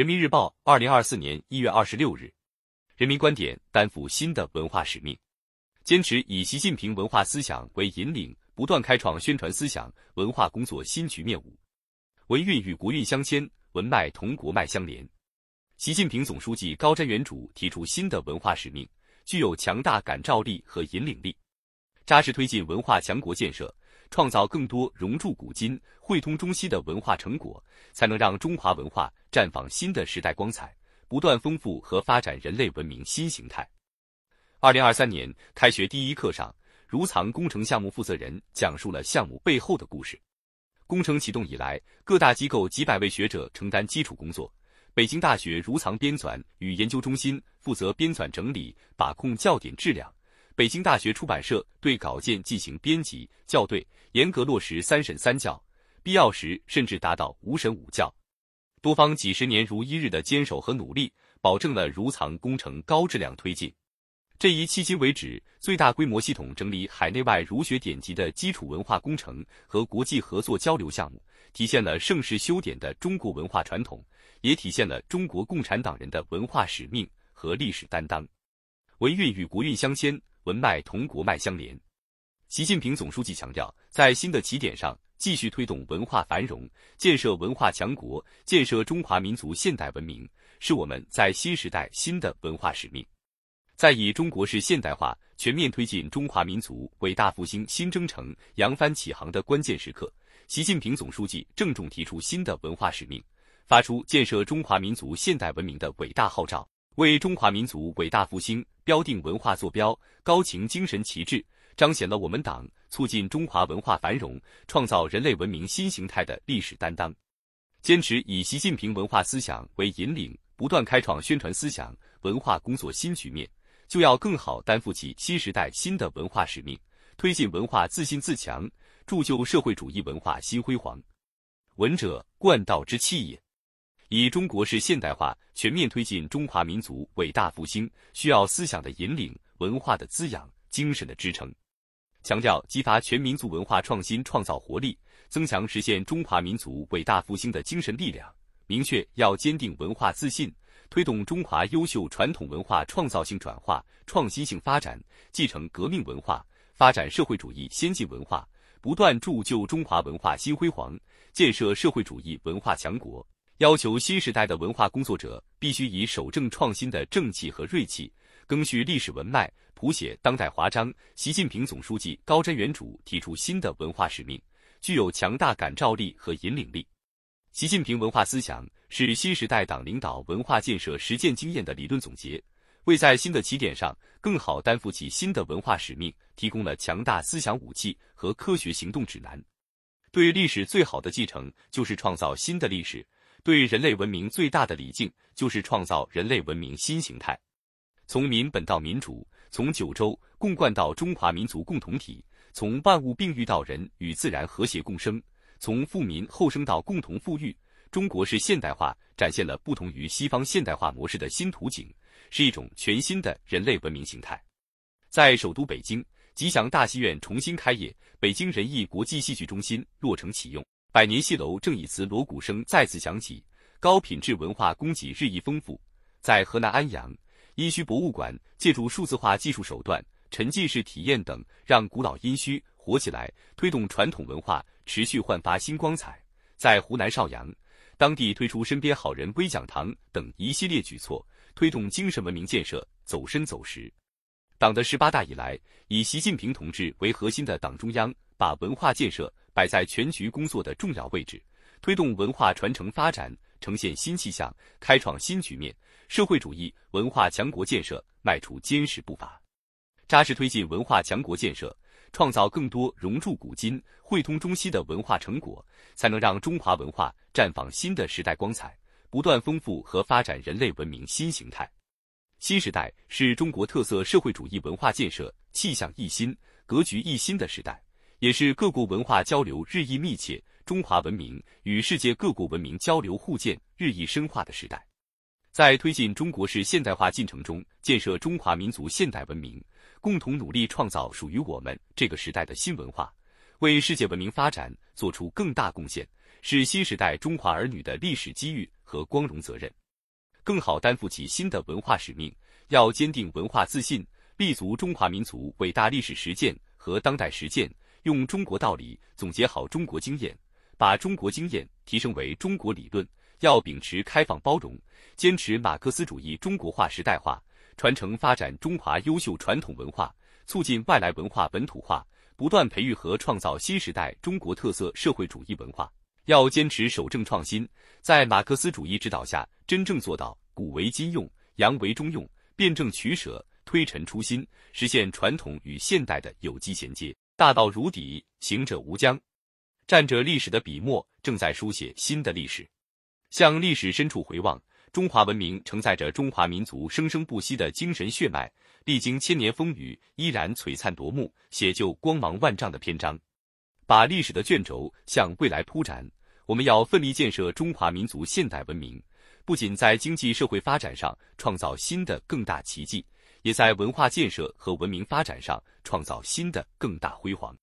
人民日报，二零二四年一月二十六日。人民观点：担负新的文化使命，坚持以习近平文化思想为引领，不断开创宣传思想文化工作新局面。五，文运与国运相牵，文脉同国脉相连。习近平总书记高瞻远瞩，提出新的文化使命，具有强大感召力和引领力，扎实推进文化强国建设。创造更多融铸古今、汇通中西的文化成果，才能让中华文化绽放新的时代光彩，不断丰富和发展人类文明新形态。二零二三年开学第一课上，如藏工程项目负责人讲述了项目背后的故事。工程启动以来，各大机构几百位学者承担基础工作。北京大学如藏编纂与研究中心负责编纂整理，把控校点质量。北京大学出版社对稿件进行编辑校对，严格落实三审三校，必要时甚至达到五审五校。多方几十年如一日的坚守和努力，保证了如藏工程高质量推进。这一迄今为止最大规模系统整理海内外儒学典籍的基础文化工程和国际合作交流项目，体现了盛世修典的中国文化传统，也体现了中国共产党人的文化使命和历史担当。文运与国运相牵。文脉同国脉相连。习近平总书记强调，在新的起点上，继续推动文化繁荣，建设文化强国，建设中华民族现代文明，是我们在新时代新的文化使命。在以中国式现代化全面推进中华民族伟大复兴新征程扬帆起航的关键时刻，习近平总书记郑重提出新的文化使命，发出建设中华民族现代文明的伟大号召。为中华民族伟大复兴标定文化坐标，高擎精神旗帜，彰显了我们党促进中华文化繁荣、创造人类文明新形态的历史担当。坚持以习近平文化思想为引领，不断开创宣传思想文化工作新局面，就要更好担负起新时代新的文化使命，推进文化自信自强，铸就社会主义文化新辉煌。文者，贯道之器也。以中国式现代化全面推进中华民族伟大复兴，需要思想的引领、文化的滋养、精神的支撑。强调激发全民族文化创新创造活力，增强实现中华民族伟大复兴的精神力量。明确要坚定文化自信，推动中华优秀传统文化创造性转化、创新性发展，继承革命文化，发展社会主义先进文化，不断铸就中华文化新辉煌，建设社会主义文化强国。要求新时代的文化工作者必须以守正创新的正气和锐气，赓续历史文脉，谱写当代华章。习近平总书记高瞻远瞩，提出新的文化使命，具有强大感召力和引领力。习近平文化思想是新时代党领导文化建设实践经验的理论总结，为在新的起点上更好担负起新的文化使命提供了强大思想武器和科学行动指南。对历史最好的继承，就是创造新的历史。对人类文明最大的礼敬，就是创造人类文明新形态。从民本到民主，从九州共贯到中华民族共同体，从万物并育到人与自然和谐共生，从富民后生到共同富裕。中国式现代化展现了不同于西方现代化模式的新图景，是一种全新的人类文明形态。在首都北京，吉祥大戏院重新开业，北京人艺国际戏剧中心落成启用。百年戏楼正以瓷锣鼓声再次响起，高品质文化供给日益丰富。在河南安阳，殷墟博物馆借助数字化技术手段、沉浸式体验等，让古老殷墟活起来，推动传统文化持续焕发新光彩。在湖南邵阳，当地推出“身边好人”微讲堂等一系列举措，推动精神文明建设走深走实。党的十八大以来，以习近平同志为核心的党中央把文化建设。摆在全局工作的重要位置，推动文化传承发展呈现新气象，开创新局面，社会主义文化强国建设迈出坚实步伐，扎实推进文化强国建设，创造更多融铸古今、汇通中西的文化成果，才能让中华文化绽放新的时代光彩，不断丰富和发展人类文明新形态。新时代是中国特色社会主义文化建设气象一新、格局一新的时代。也是各国文化交流日益密切、中华文明与世界各国文明交流互鉴日益深化的时代。在推进中国式现代化进程中，建设中华民族现代文明，共同努力创造属于我们这个时代的新文化，为世界文明发展做出更大贡献，是新时代中华儿女的历史机遇和光荣责任。更好担负起新的文化使命。要坚定文化自信，立足中华民族伟大历史实践和当代实践，用中国道理总结好中国经验，把中国经验提升为中国理论。要秉持开放包容，坚持马克思主义中国化时代化，传承发展中华优秀传统文化，促进外来文化本土化，不断培育和创造新时代中国特色社会主义文化。要坚持守正创新，在马克思主义指导下，真正做到古为今用、洋为中用、辩证取舍、推陈出新，实现传统与现代的有机衔接。大道如砥，行者无疆。站着历史的笔墨，正在书写新的历史。向历史深处回望，中华文明承载着中华民族生生不息的精神血脉，历经千年风雨，依然璀璨夺目，写就光芒万丈的篇章。把历史的卷轴向未来铺展，我们要奋力建设中华民族现代文明，不仅在经济社会发展上创造新的更大奇迹，也在文化建设和文明发展上创造新的更大辉煌。